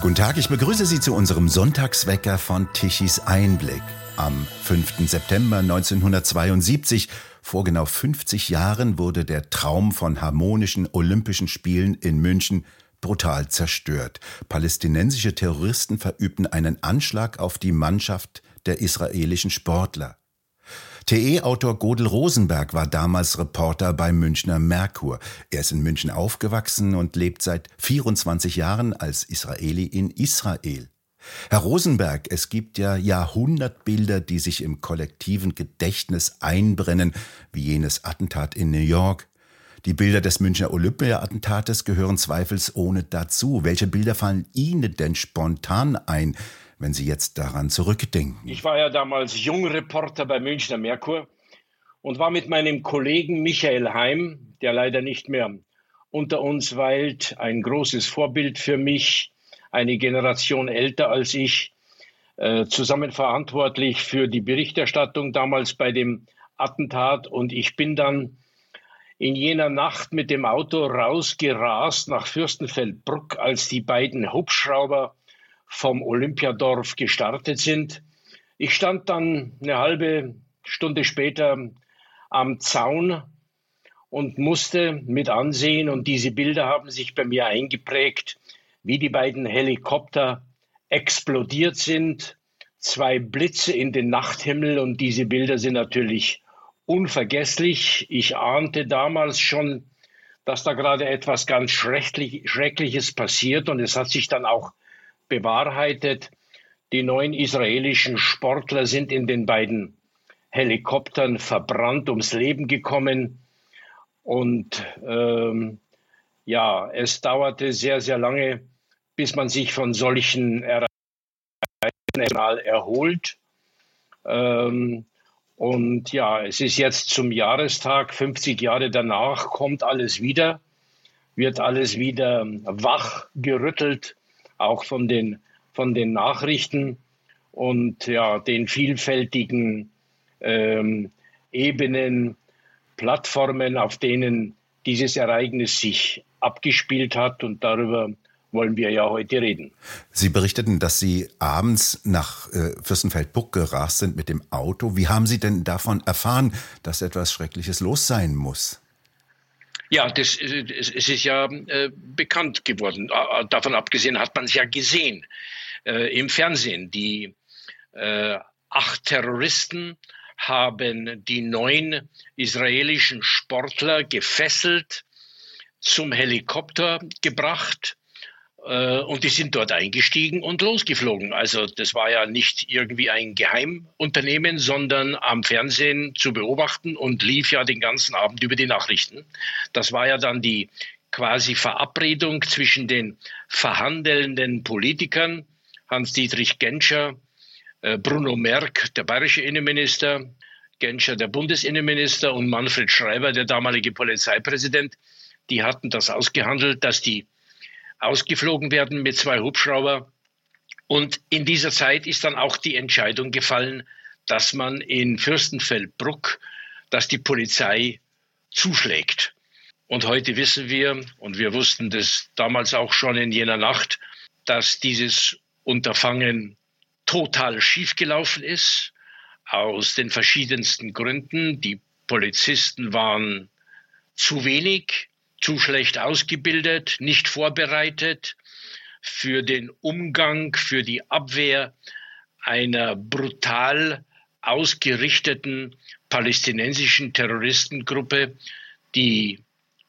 Guten Tag, ich begrüße Sie zu unserem Sonntagswecker von Tichys Einblick. Am 5. September 1972, vor genau 50 Jahren, wurde der Traum von harmonischen Olympischen Spielen in München brutal zerstört. Palästinensische Terroristen verübten einen Anschlag auf die Mannschaft der israelischen Sportler. TE-Autor Godel Rosenberg war damals Reporter bei Münchner Merkur. Er ist in München aufgewachsen und lebt seit 24 Jahren als Israeli in Israel. Herr Rosenberg, es gibt ja Jahrhundertbilder, die sich im kollektiven Gedächtnis einbrennen, wie jenes Attentat in New York. Die Bilder des Münchner Olympia-Attentates gehören zweifelsohne dazu. Welche Bilder fallen Ihnen denn spontan ein, wenn Sie jetzt daran zurückdenken? Ich war ja damals Jungreporter bei Münchner Merkur und war mit meinem Kollegen Michael Heim, der leider nicht mehr unter uns weilt, ein großes Vorbild für mich, eine Generation älter als ich, äh, zusammen verantwortlich für die Berichterstattung damals bei dem Attentat. Und ich bin dann in jener Nacht mit dem Auto rausgerast nach Fürstenfeldbruck, als die beiden Hubschrauber vom Olympiadorf gestartet sind. Ich stand dann eine halbe Stunde später am Zaun und musste mit ansehen, und diese Bilder haben sich bei mir eingeprägt, wie die beiden Helikopter explodiert sind, zwei Blitze in den Nachthimmel, und diese Bilder sind natürlich unvergesslich. Ich ahnte damals schon, dass da gerade etwas ganz Schreckliches passiert, und es hat sich dann auch bewahrheitet. Die neun israelischen Sportler sind in den beiden Helikoptern verbrannt ums Leben gekommen. Und ähm, ja, es dauerte sehr, sehr lange, bis man sich von solchen Ereignissen erholt. Ähm, und ja, es ist jetzt zum Jahrestag, 50 Jahre danach, kommt alles wieder, wird alles wieder wach gerüttelt auch von den, von den Nachrichten und ja, den vielfältigen ähm, Ebenen, Plattformen, auf denen dieses Ereignis sich abgespielt hat. Und darüber wollen wir ja heute reden. Sie berichteten, dass Sie abends nach äh, Fürstenfeldbruck gerast sind mit dem Auto. Wie haben Sie denn davon erfahren, dass etwas Schreckliches los sein muss? Ja, das, es ist ja äh, bekannt geworden. Davon abgesehen hat man es ja gesehen äh, im Fernsehen. Die äh, acht Terroristen haben die neun israelischen Sportler gefesselt, zum Helikopter gebracht äh, und die sind dort eingestiegen und losgeflogen. Also das war ja nicht irgendwie ein Geheimunternehmen, sondern am Fernsehen zu beobachten und lief ja den ganzen Abend über die Nachrichten. Das war ja dann die quasi Verabredung zwischen den verhandelnden Politikern, Hans-Dietrich Genscher, äh, Bruno Merck, der bayerische Innenminister, Genscher, der Bundesinnenminister und Manfred Schreiber, der damalige Polizeipräsident. Die hatten das ausgehandelt, dass die ausgeflogen werden mit zwei Hubschrauber. Und in dieser Zeit ist dann auch die Entscheidung gefallen, dass man in Fürstenfeldbruck, dass die Polizei zuschlägt. Und heute wissen wir, und wir wussten das damals auch schon in jener Nacht, dass dieses Unterfangen total schiefgelaufen ist, aus den verschiedensten Gründen. Die Polizisten waren zu wenig, zu schlecht ausgebildet, nicht vorbereitet für den Umgang, für die Abwehr einer brutal ausgerichteten palästinensischen Terroristengruppe, die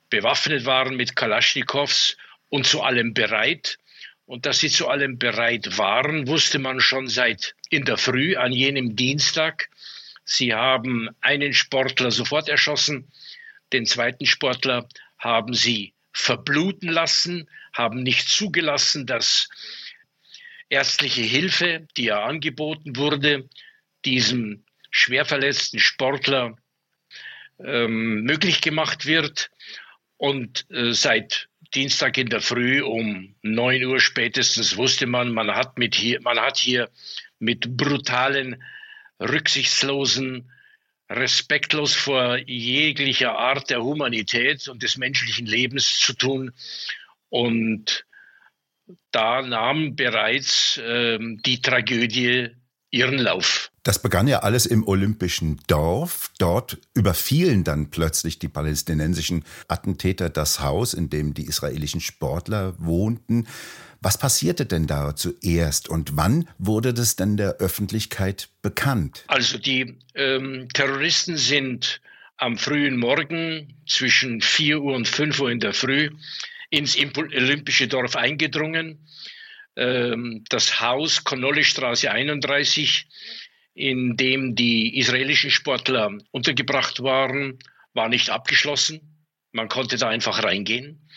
bewaffnet waren mit Kalaschnikows und zu allem bereit. Und dass sie zu allem bereit waren, wusste man schon seit in der Früh an jenem Dienstag. Sie haben einen Sportler sofort erschossen, den zweiten Sportler haben sie verbluten lassen, haben nicht zugelassen, dass ärztliche Hilfe, die ja angeboten wurde, diesem schwer verletzten Sportler ähm, möglich gemacht wird. Und äh, seit Dienstag in der Früh um neun Uhr spätestens wusste man, man hat mit hier, man hat hier mit brutalen, rücksichtslosen respektlos vor jeglicher Art der Humanität und des menschlichen Lebens zu tun. Und da nahm bereits ähm, die Tragödie ihren Lauf. Das begann ja alles im olympischen Dorf. Dort überfielen dann plötzlich die palästinensischen Attentäter das Haus, in dem die israelischen Sportler wohnten. Was passierte denn da zuerst und wann wurde das denn der Öffentlichkeit bekannt? Also die ähm, Terroristen sind am frühen Morgen zwischen 4 Uhr und 5 Uhr in der Früh ins Olympische Dorf eingedrungen. Ähm, das Haus Connolly-Straße 31, in dem die israelischen Sportler untergebracht waren, war nicht abgeschlossen. Man konnte da einfach reingehen.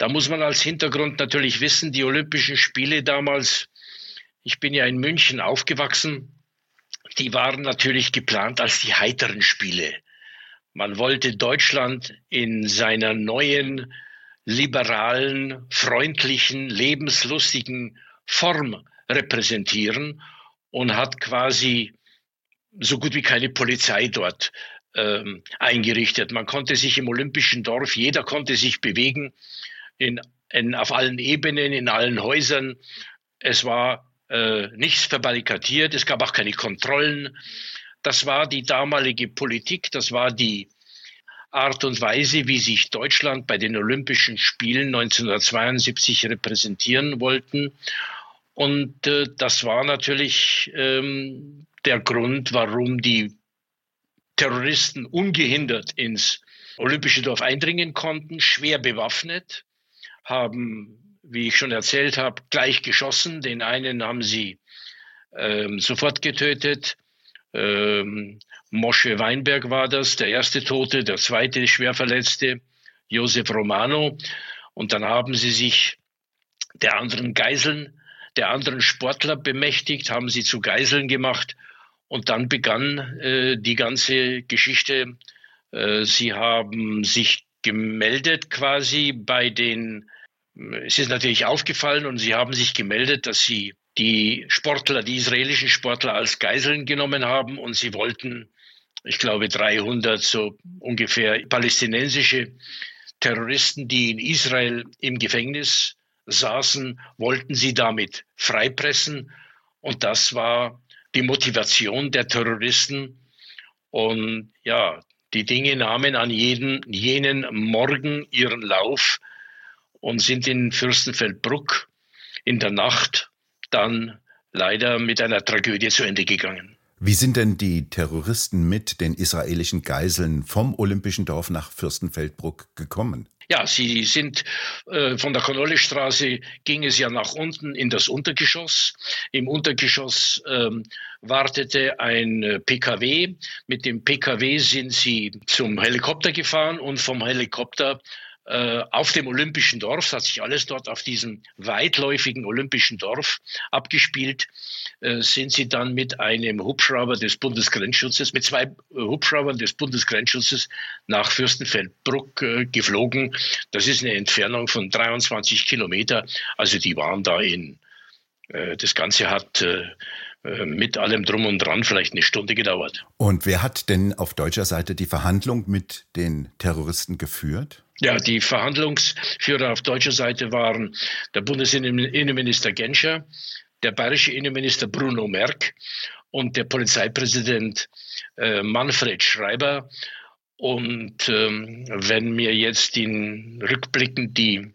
Da muss man als Hintergrund natürlich wissen, die Olympischen Spiele damals, ich bin ja in München aufgewachsen, die waren natürlich geplant als die heiteren Spiele. Man wollte Deutschland in seiner neuen, liberalen, freundlichen, lebenslustigen Form repräsentieren und hat quasi so gut wie keine Polizei dort ähm, eingerichtet. Man konnte sich im olympischen Dorf, jeder konnte sich bewegen in, in, auf allen Ebenen, in allen Häusern. Es war äh, nichts verbarrikadiert, es gab auch keine Kontrollen. Das war die damalige Politik, das war die Art und Weise, wie sich Deutschland bei den Olympischen Spielen 1972 repräsentieren wollten. Und äh, das war natürlich ähm, der Grund, warum die Terroristen ungehindert ins Olympische Dorf eindringen konnten, schwer bewaffnet haben, wie ich schon erzählt habe, gleich geschossen. Den einen haben sie ähm, sofort getötet. Ähm, Mosche Weinberg war das, der erste Tote, der zweite Schwerverletzte, Josef Romano. Und dann haben sie sich der anderen Geiseln, der anderen Sportler bemächtigt, haben sie zu Geiseln gemacht. Und dann begann äh, die ganze Geschichte. Äh, sie haben sich gemeldet quasi bei den, es ist natürlich aufgefallen und sie haben sich gemeldet, dass sie die Sportler, die israelischen Sportler als Geiseln genommen haben und sie wollten, ich glaube, 300 so ungefähr palästinensische Terroristen, die in Israel im Gefängnis saßen, wollten sie damit freipressen. Und das war die Motivation der Terroristen. Und ja, die Dinge nahmen an jeden, jenen Morgen ihren Lauf und sind in Fürstenfeldbruck in der Nacht dann leider mit einer Tragödie zu Ende gegangen. Wie sind denn die Terroristen mit den israelischen Geiseln vom Olympischen Dorf nach Fürstenfeldbruck gekommen? Ja, sie sind äh, von der Connolly-Straße ging es ja nach unten in das Untergeschoss. Im Untergeschoss ähm, wartete ein äh, PKW. Mit dem PKW sind sie zum Helikopter gefahren und vom Helikopter äh, auf dem Olympischen Dorf, es hat sich alles dort auf diesem weitläufigen Olympischen Dorf abgespielt, äh, sind sie dann mit einem Hubschrauber des Bundesgrenzschutzes, mit zwei äh, Hubschraubern des Bundesgrenzschutzes nach Fürstenfeldbruck geflogen. Das ist eine Entfernung von 23 Kilometer. Also die waren da in, das Ganze hat mit allem drum und dran vielleicht eine Stunde gedauert. Und wer hat denn auf deutscher Seite die Verhandlung mit den Terroristen geführt? Ja, die Verhandlungsführer auf deutscher Seite waren der Bundesinnenminister Genscher, der bayerische Innenminister Bruno Merck und der Polizeipräsident äh, Manfred Schreiber. Und ähm, wenn mir jetzt in rückblickend die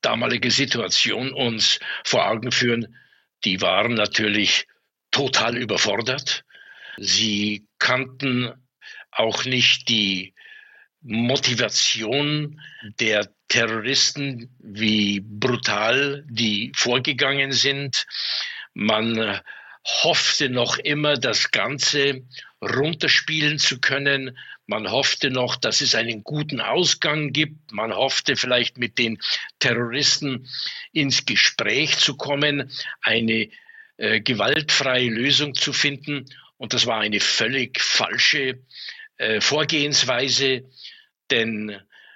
damalige Situation uns vor Augen führen, die waren natürlich total überfordert. Sie kannten auch nicht die Motivation der Terroristen, wie brutal die vorgegangen sind. Man hoffte noch immer, das Ganze runterspielen zu können. Man hoffte noch, dass es einen guten Ausgang gibt. Man hoffte vielleicht mit den Terroristen ins Gespräch zu kommen, eine äh, gewaltfreie Lösung zu finden. Und das war eine völlig falsche äh, Vorgehensweise, denn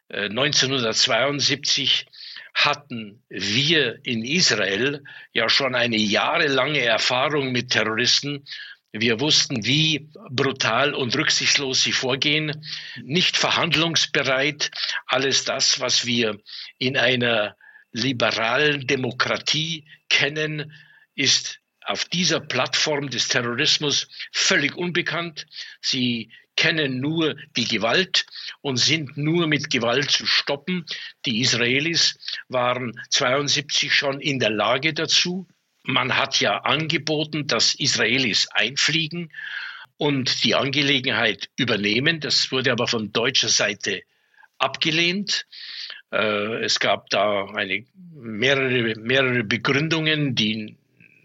äh, 1972 hatten wir in Israel ja schon eine jahrelange Erfahrung mit Terroristen. Wir wussten, wie brutal und rücksichtslos sie vorgehen, nicht verhandlungsbereit. Alles das, was wir in einer liberalen Demokratie kennen, ist auf dieser Plattform des Terrorismus völlig unbekannt. Sie kennen nur die Gewalt und sind nur mit Gewalt zu stoppen. Die Israelis waren 72 schon in der Lage dazu. Man hat ja angeboten, dass Israelis einfliegen und die Angelegenheit übernehmen. Das wurde aber von deutscher Seite abgelehnt. Äh, es gab da eine, mehrere, mehrere Begründungen, die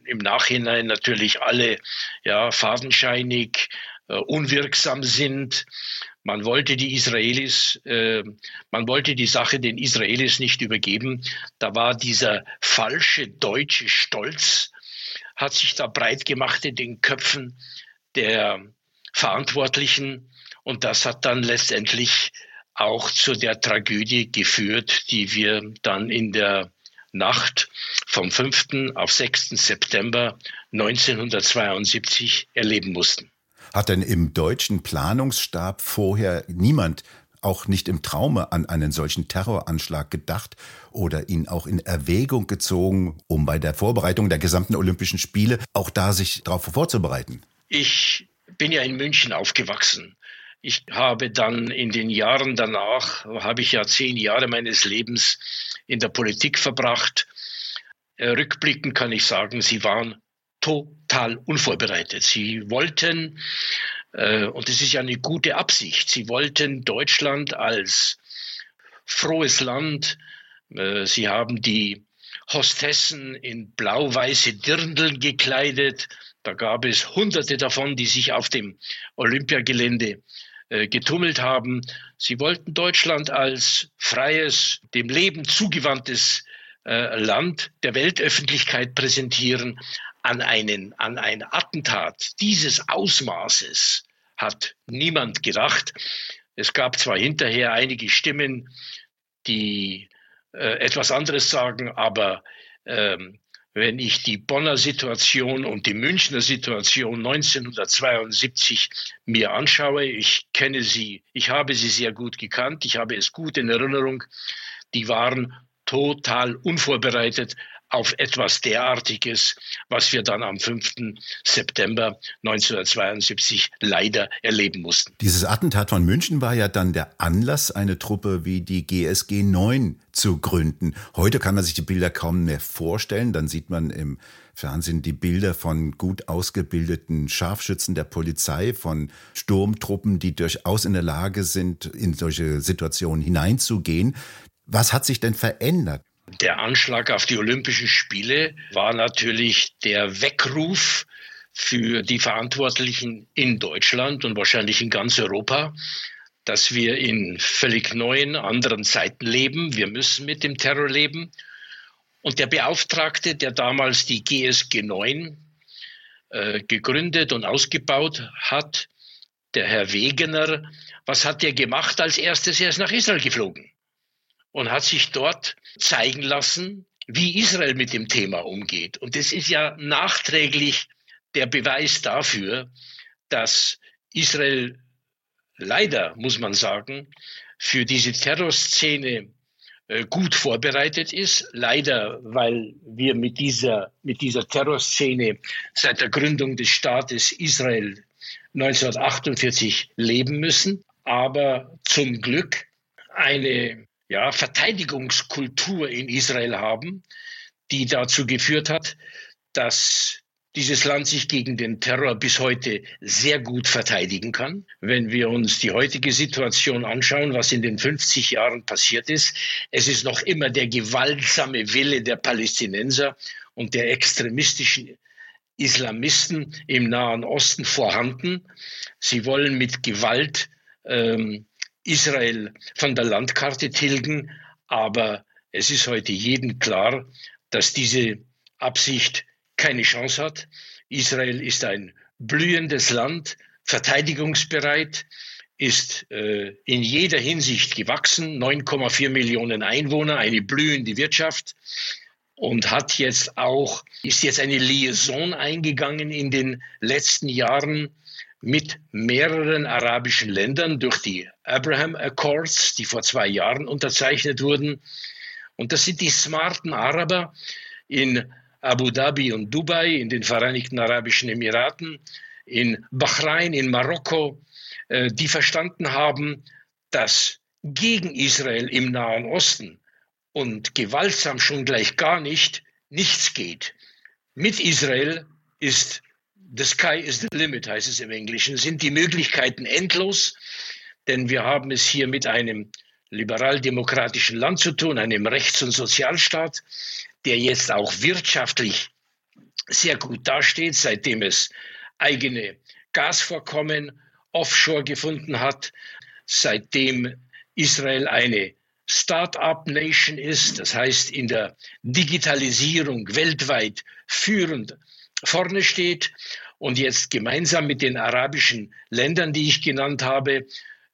im Nachhinein natürlich alle ja, fadenscheinig, äh, unwirksam sind. Man wollte die Israelis, äh, man wollte die Sache den Israelis nicht übergeben. Da war dieser falsche deutsche Stolz, hat sich da breit gemacht in den Köpfen der Verantwortlichen. Und das hat dann letztendlich auch zu der Tragödie geführt, die wir dann in der Nacht vom 5. auf 6. September 1972 erleben mussten. Hat denn im deutschen Planungsstab vorher niemand auch nicht im Traume an einen solchen Terroranschlag gedacht oder ihn auch in Erwägung gezogen, um bei der Vorbereitung der gesamten Olympischen Spiele auch da sich darauf vorzubereiten? Ich bin ja in München aufgewachsen. Ich habe dann in den Jahren danach, habe ich ja zehn Jahre meines Lebens in der Politik verbracht. Äh, rückblickend kann ich sagen, sie waren total unvorbereitet. Sie wollten, äh, und das ist ja eine gute Absicht, sie wollten Deutschland als frohes Land, äh, sie haben die Hostessen in blau-weiße Dirndl gekleidet. Da gab es hunderte davon, die sich auf dem Olympiagelände getummelt haben. Sie wollten Deutschland als freies, dem Leben zugewandtes äh, Land der Weltöffentlichkeit präsentieren. An, einen, an ein Attentat dieses Ausmaßes hat niemand gedacht. Es gab zwar hinterher einige Stimmen, die äh, etwas anderes sagen, aber ähm, wenn ich die Bonner Situation und die Münchner Situation 1972 mir anschaue, ich kenne sie, ich habe sie sehr gut gekannt, ich habe es gut in Erinnerung, die waren total unvorbereitet auf etwas derartiges, was wir dann am 5. September 1972 leider erleben mussten. Dieses Attentat von München war ja dann der Anlass, eine Truppe wie die GSG 9 zu gründen. Heute kann man sich die Bilder kaum mehr vorstellen. Dann sieht man im Fernsehen die Bilder von gut ausgebildeten Scharfschützen der Polizei, von Sturmtruppen, die durchaus in der Lage sind, in solche Situationen hineinzugehen. Was hat sich denn verändert? Der Anschlag auf die Olympischen Spiele war natürlich der Weckruf für die Verantwortlichen in Deutschland und wahrscheinlich in ganz Europa, dass wir in völlig neuen, anderen Zeiten leben. Wir müssen mit dem Terror leben. Und der Beauftragte, der damals die GSG 9 äh, gegründet und ausgebaut hat, der Herr Wegener, was hat er gemacht als erstes? Er ist nach Israel geflogen und hat sich dort zeigen lassen, wie Israel mit dem Thema umgeht. Und das ist ja nachträglich der Beweis dafür, dass Israel leider, muss man sagen, für diese Terrorszene äh, gut vorbereitet ist. Leider, weil wir mit dieser, mit dieser Terrorszene seit der Gründung des Staates Israel 1948 leben müssen. Aber zum Glück eine ja, Verteidigungskultur in Israel haben, die dazu geführt hat, dass dieses Land sich gegen den Terror bis heute sehr gut verteidigen kann. Wenn wir uns die heutige Situation anschauen, was in den 50 Jahren passiert ist, es ist noch immer der gewaltsame Wille der Palästinenser und der extremistischen Islamisten im Nahen Osten vorhanden. Sie wollen mit Gewalt ähm, Israel von der Landkarte tilgen. Aber es ist heute jedem klar, dass diese Absicht keine Chance hat. Israel ist ein blühendes Land, verteidigungsbereit, ist äh, in jeder Hinsicht gewachsen, 9,4 Millionen Einwohner, eine blühende Wirtschaft und hat jetzt auch, ist jetzt eine Liaison eingegangen in den letzten Jahren mit mehreren arabischen Ländern durch die Abraham Accords, die vor zwei Jahren unterzeichnet wurden. Und das sind die smarten Araber in Abu Dhabi und Dubai, in den Vereinigten Arabischen Emiraten, in Bahrain, in Marokko, äh, die verstanden haben, dass gegen Israel im Nahen Osten und gewaltsam schon gleich gar nicht nichts geht. Mit Israel ist the sky is the limit, heißt es im Englischen, sind die Möglichkeiten endlos, denn wir haben es hier mit einem liberal-demokratischen Land zu tun, einem Rechts- und Sozialstaat, der jetzt auch wirtschaftlich sehr gut dasteht, seitdem es eigene Gasvorkommen offshore gefunden hat, seitdem Israel eine Start-up-Nation ist, das heißt in der Digitalisierung weltweit führend vorne steht und jetzt gemeinsam mit den arabischen Ländern, die ich genannt habe,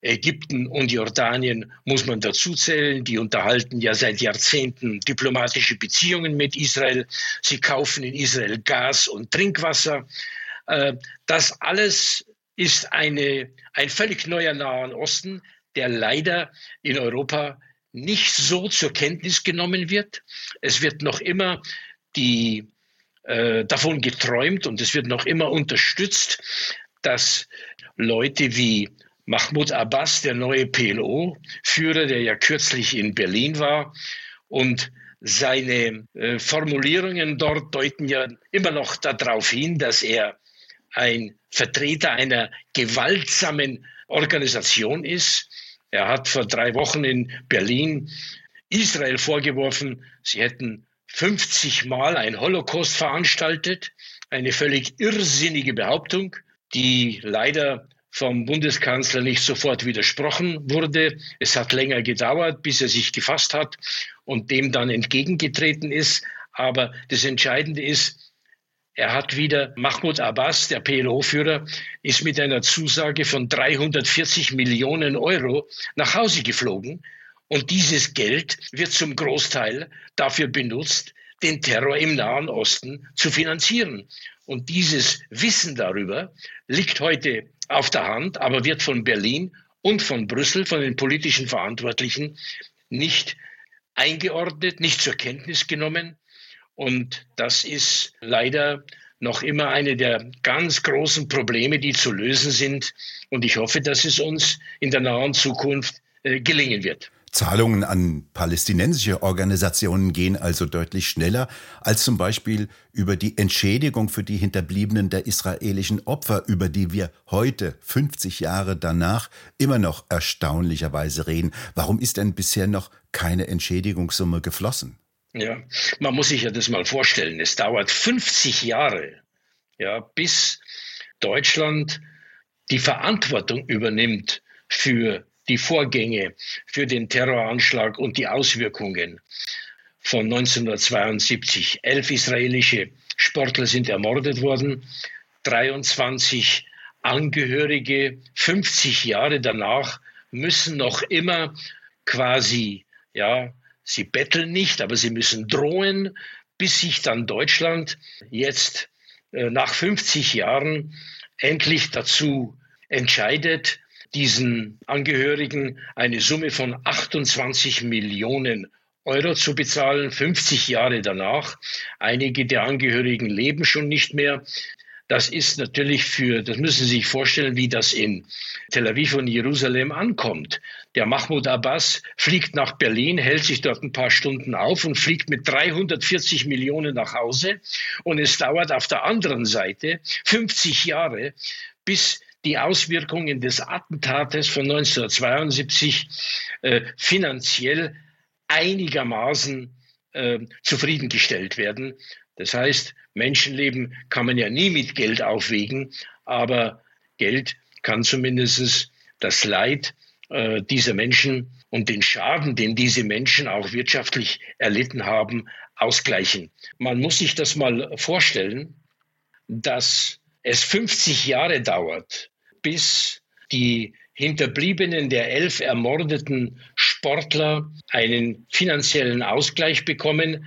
Ägypten und Jordanien muss man dazu zählen. Die unterhalten ja seit Jahrzehnten diplomatische Beziehungen mit Israel. Sie kaufen in Israel Gas und Trinkwasser. Äh, das alles ist eine, ein völlig neuer Nahen Osten, der leider in Europa nicht so zur Kenntnis genommen wird. Es wird noch immer die, äh, davon geträumt und es wird noch immer unterstützt, dass Leute wie Mahmoud Abbas, der neue PLO-Führer, der ja kürzlich in Berlin war. Und seine äh, Formulierungen dort deuten ja immer noch darauf hin, dass er ein Vertreter einer gewaltsamen Organisation ist. Er hat vor drei Wochen in Berlin Israel vorgeworfen, sie hätten 50 Mal ein Holocaust veranstaltet. Eine völlig irrsinnige Behauptung, die leider vom Bundeskanzler nicht sofort widersprochen wurde. Es hat länger gedauert, bis er sich gefasst hat und dem dann entgegengetreten ist. Aber das Entscheidende ist, er hat wieder Mahmoud Abbas, der PLO-Führer, ist mit einer Zusage von 340 Millionen Euro nach Hause geflogen. Und dieses Geld wird zum Großteil dafür benutzt, den Terror im Nahen Osten zu finanzieren. Und dieses Wissen darüber liegt heute auf der Hand, aber wird von Berlin und von Brüssel, von den politischen Verantwortlichen nicht eingeordnet, nicht zur Kenntnis genommen. Und das ist leider noch immer eine der ganz großen Probleme, die zu lösen sind. Und ich hoffe, dass es uns in der nahen Zukunft äh, gelingen wird. Zahlungen an palästinensische Organisationen gehen also deutlich schneller als zum Beispiel über die Entschädigung für die Hinterbliebenen der israelischen Opfer, über die wir heute, 50 Jahre danach, immer noch erstaunlicherweise reden. Warum ist denn bisher noch keine Entschädigungssumme geflossen? Ja, man muss sich ja das mal vorstellen. Es dauert 50 Jahre, ja, bis Deutschland die Verantwortung übernimmt für die Vorgänge für den Terroranschlag und die Auswirkungen von 1972. Elf israelische Sportler sind ermordet worden, 23 Angehörige 50 Jahre danach müssen noch immer quasi, ja, sie betteln nicht, aber sie müssen drohen, bis sich dann Deutschland jetzt äh, nach 50 Jahren endlich dazu entscheidet, diesen Angehörigen eine Summe von 28 Millionen Euro zu bezahlen, 50 Jahre danach. Einige der Angehörigen leben schon nicht mehr. Das ist natürlich für, das müssen Sie sich vorstellen, wie das in Tel Aviv und Jerusalem ankommt. Der Mahmoud Abbas fliegt nach Berlin, hält sich dort ein paar Stunden auf und fliegt mit 340 Millionen nach Hause. Und es dauert auf der anderen Seite 50 Jahre, bis die Auswirkungen des Attentates von 1972 äh, finanziell einigermaßen äh, zufriedengestellt werden. Das heißt, Menschenleben kann man ja nie mit Geld aufwägen, aber Geld kann zumindest das Leid äh, dieser Menschen und den Schaden, den diese Menschen auch wirtschaftlich erlitten haben, ausgleichen. Man muss sich das mal vorstellen, dass es 50 Jahre dauert, bis die Hinterbliebenen der elf ermordeten Sportler einen finanziellen Ausgleich bekommen,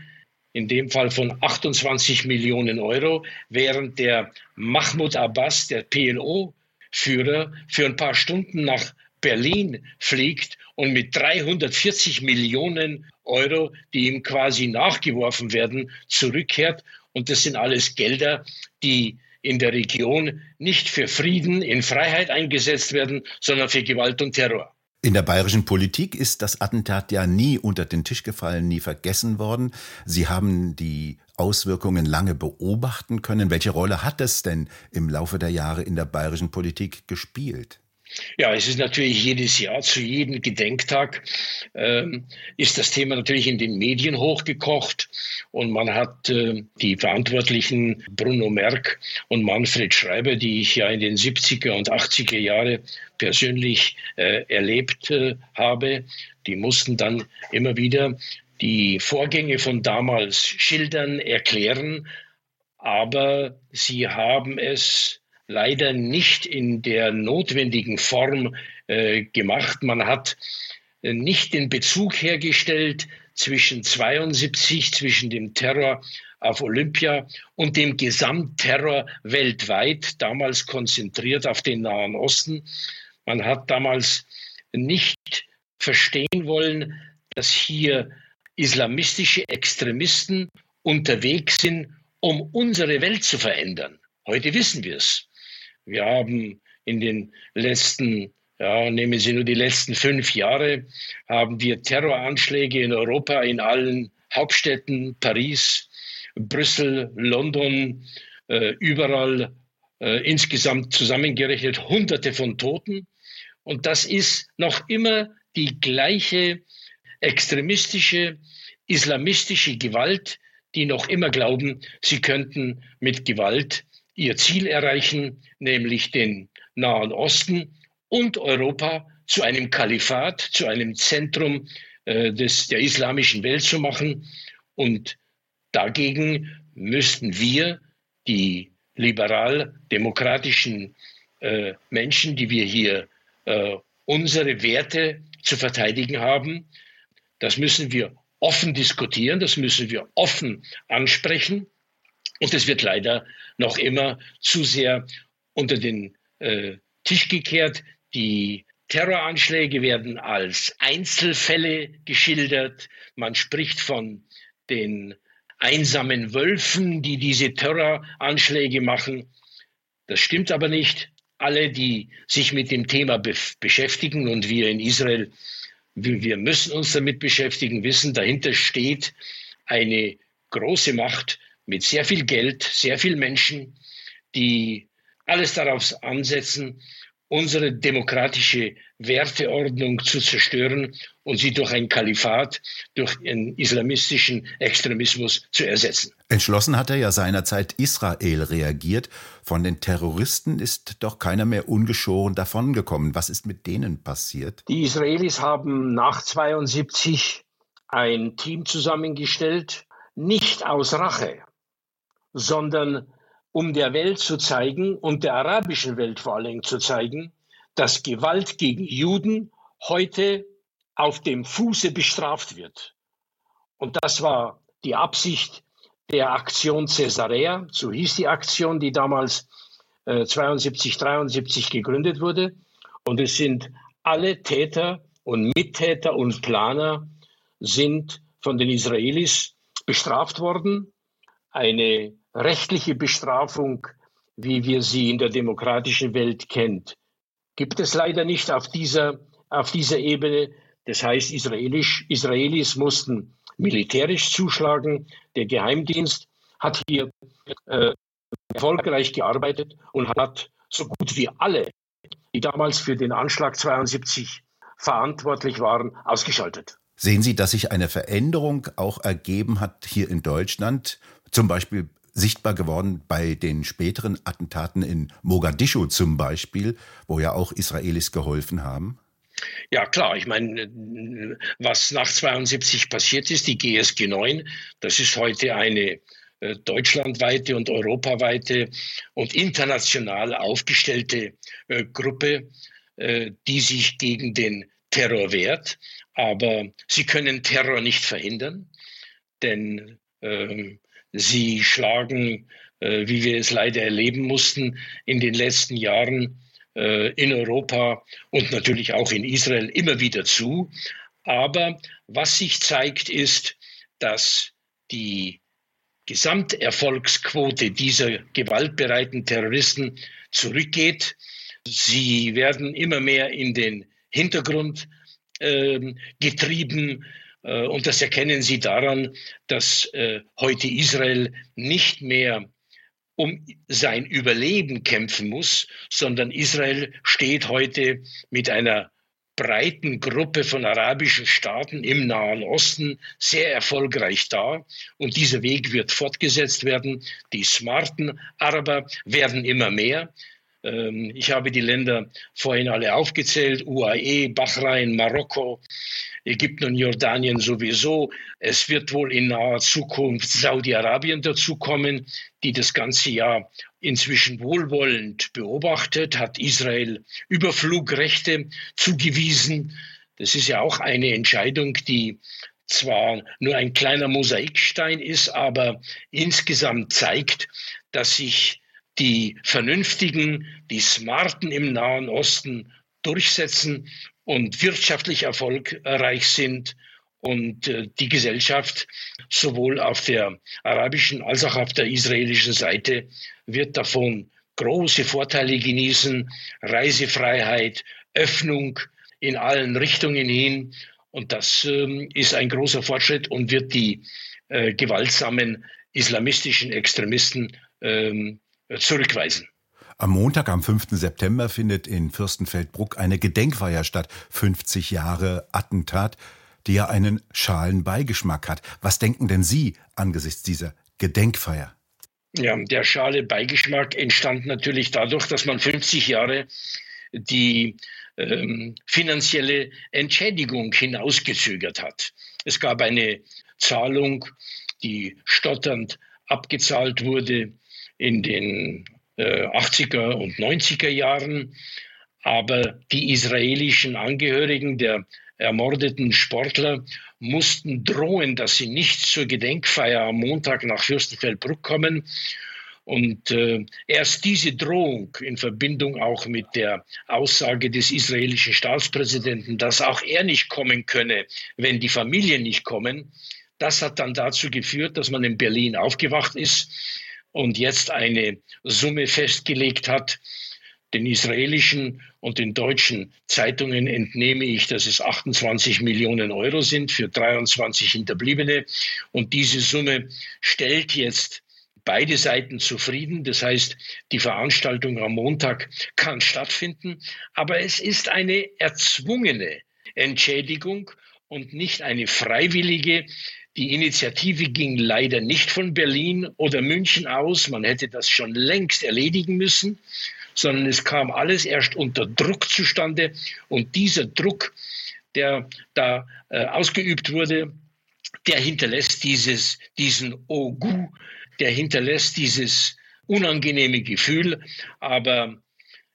in dem Fall von 28 Millionen Euro, während der Mahmoud Abbas, der PLO-Führer, für ein paar Stunden nach Berlin fliegt und mit 340 Millionen Euro, die ihm quasi nachgeworfen werden, zurückkehrt. Und das sind alles Gelder, die in der Region nicht für Frieden in Freiheit eingesetzt werden, sondern für Gewalt und Terror. In der bayerischen Politik ist das Attentat ja nie unter den Tisch gefallen, nie vergessen worden. Sie haben die Auswirkungen lange beobachten können. Welche Rolle hat es denn im Laufe der Jahre in der bayerischen Politik gespielt? Ja, es ist natürlich jedes Jahr, zu jedem Gedenktag ähm, ist das Thema natürlich in den Medien hochgekocht und man hat äh, die Verantwortlichen Bruno Merck und Manfred Schreiber, die ich ja in den 70er und 80er Jahre persönlich äh, erlebt äh, habe, die mussten dann immer wieder die Vorgänge von damals schildern, erklären, aber sie haben es leider nicht in der notwendigen Form äh, gemacht. Man hat äh, nicht den Bezug hergestellt zwischen 72, zwischen dem Terror auf Olympia und dem Gesamtterror weltweit, damals konzentriert auf den Nahen Osten. Man hat damals nicht verstehen wollen, dass hier islamistische Extremisten unterwegs sind, um unsere Welt zu verändern. Heute wissen wir es. Wir haben in den letzten, ja, nehmen Sie nur die letzten fünf Jahre, haben wir Terroranschläge in Europa, in allen Hauptstädten, Paris, Brüssel, London, äh, überall äh, insgesamt zusammengerechnet Hunderte von Toten. Und das ist noch immer die gleiche extremistische, islamistische Gewalt, die noch immer glauben, sie könnten mit Gewalt ihr Ziel erreichen, nämlich den Nahen Osten und Europa zu einem Kalifat, zu einem Zentrum äh, des, der islamischen Welt zu machen. Und dagegen müssten wir, die liberal-demokratischen äh, Menschen, die wir hier äh, unsere Werte zu verteidigen haben, das müssen wir offen diskutieren, das müssen wir offen ansprechen. Und es wird leider noch immer zu sehr unter den äh, Tisch gekehrt. Die Terroranschläge werden als Einzelfälle geschildert. Man spricht von den einsamen Wölfen, die diese Terroranschläge machen. Das stimmt aber nicht. Alle, die sich mit dem Thema be beschäftigen und wir in Israel, wir müssen uns damit beschäftigen, wissen, dahinter steht eine große Macht, mit sehr viel Geld, sehr viel Menschen, die alles darauf ansetzen, unsere demokratische Werteordnung zu zerstören und sie durch ein Kalifat, durch einen islamistischen Extremismus zu ersetzen. Entschlossen hat er ja seinerzeit Israel reagiert. Von den Terroristen ist doch keiner mehr ungeschoren davongekommen. Was ist mit denen passiert? Die Israelis haben nach 72 ein Team zusammengestellt, nicht aus Rache, sondern um der Welt zu zeigen und der arabischen Welt vor allem zu zeigen, dass Gewalt gegen Juden heute auf dem Fuße bestraft wird. Und das war die Absicht der Aktion Caesarea, so hieß die Aktion, die damals äh, 72, 73 gegründet wurde. Und es sind alle Täter und Mittäter und Planer sind von den Israelis bestraft worden. Eine rechtliche Bestrafung, wie wir sie in der demokratischen Welt kennt, gibt es leider nicht auf dieser, auf dieser Ebene. Das heißt, Israelisch, Israelis mussten militärisch zuschlagen. Der Geheimdienst hat hier äh, erfolgreich gearbeitet und hat so gut wie alle, die damals für den Anschlag 72 verantwortlich waren, ausgeschaltet. Sehen Sie, dass sich eine Veränderung auch ergeben hat hier in Deutschland, zum Beispiel sichtbar geworden bei den späteren Attentaten in Mogadischu zum Beispiel, wo ja auch Israelis geholfen haben? Ja, klar. Ich meine, was nach 72 passiert ist, die GSG 9, das ist heute eine äh, deutschlandweite und europaweite und international aufgestellte äh, Gruppe, äh, die sich gegen den Terror wehrt. Aber sie können Terror nicht verhindern, denn ähm, Sie schlagen, äh, wie wir es leider erleben mussten, in den letzten Jahren äh, in Europa und natürlich auch in Israel immer wieder zu. Aber was sich zeigt, ist, dass die Gesamterfolgsquote dieser gewaltbereiten Terroristen zurückgeht. Sie werden immer mehr in den Hintergrund äh, getrieben. Äh, und das erkennen Sie daran, dass äh, heute Israel nicht mehr um sein Überleben kämpfen muss, sondern Israel steht heute mit einer breiten Gruppe von arabischen Staaten im Nahen Osten sehr erfolgreich da. Und dieser Weg wird fortgesetzt werden. Die smarten Araber werden immer mehr. Ähm, ich habe die Länder vorhin alle aufgezählt, UAE, Bahrain, Marokko, Ägypten und Jordanien sowieso. Es wird wohl in naher Zukunft Saudi-Arabien dazukommen, die das ganze Jahr inzwischen wohlwollend beobachtet, hat Israel Überflugrechte zugewiesen. Das ist ja auch eine Entscheidung, die zwar nur ein kleiner Mosaikstein ist, aber insgesamt zeigt, dass sich die Vernünftigen, die Smarten im Nahen Osten durchsetzen und wirtschaftlich erfolgreich sind und äh, die Gesellschaft sowohl auf der arabischen als auch auf der israelischen Seite wird davon große Vorteile genießen, Reisefreiheit, Öffnung in allen Richtungen hin. Und das ähm, ist ein großer Fortschritt und wird die äh, gewaltsamen islamistischen Extremisten ähm, zurückweisen. Am Montag, am 5. September, findet in Fürstenfeldbruck eine Gedenkfeier statt. 50 Jahre Attentat, die ja einen schalen Beigeschmack hat. Was denken denn Sie angesichts dieser Gedenkfeier? Ja, der schale Beigeschmack entstand natürlich dadurch, dass man 50 Jahre die ähm, finanzielle Entschädigung hinausgezögert hat. Es gab eine Zahlung, die stotternd abgezahlt wurde in den äh, 80er und 90er Jahren. Aber die israelischen Angehörigen der ermordeten Sportler mussten drohen, dass sie nicht zur Gedenkfeier am Montag nach Fürstenfeldbruck kommen. Und äh, erst diese Drohung in Verbindung auch mit der Aussage des israelischen Staatspräsidenten, dass auch er nicht kommen könne, wenn die Familien nicht kommen, das hat dann dazu geführt, dass man in Berlin aufgewacht ist und jetzt eine Summe festgelegt hat. Den israelischen und den deutschen Zeitungen entnehme ich, dass es 28 Millionen Euro sind für 23 Hinterbliebene. Und diese Summe stellt jetzt beide Seiten zufrieden. Das heißt, die Veranstaltung am Montag kann stattfinden. Aber es ist eine erzwungene Entschädigung und nicht eine freiwillige, die Initiative ging leider nicht von Berlin oder München aus. Man hätte das schon längst erledigen müssen, sondern es kam alles erst unter Druck zustande. Und dieser Druck, der da äh, ausgeübt wurde, der hinterlässt dieses, diesen Ogu, der hinterlässt dieses unangenehme Gefühl. Aber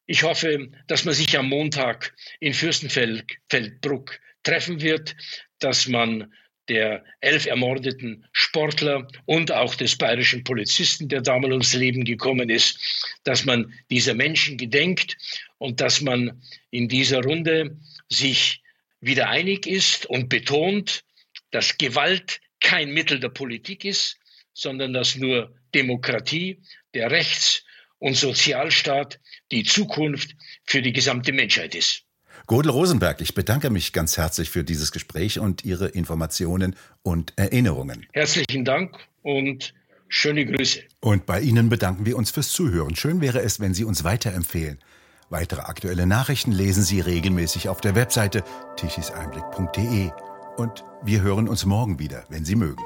ich hoffe, dass man sich am Montag in Fürstenfeldbruck treffen wird, dass man der elf ermordeten Sportler und auch des bayerischen Polizisten, der damals ums Leben gekommen ist, dass man dieser Menschen gedenkt und dass man in dieser Runde sich wieder einig ist und betont, dass Gewalt kein Mittel der Politik ist, sondern dass nur Demokratie, der Rechts- und Sozialstaat die Zukunft für die gesamte Menschheit ist. Godel Rosenberg, ich bedanke mich ganz herzlich für dieses Gespräch und Ihre Informationen und Erinnerungen. Herzlichen Dank und schöne Grüße. Und bei Ihnen bedanken wir uns fürs Zuhören. Schön wäre es, wenn Sie uns weiterempfehlen. Weitere aktuelle Nachrichten lesen Sie regelmäßig auf der Webseite tichiseinblick.de. Und wir hören uns morgen wieder, wenn Sie mögen.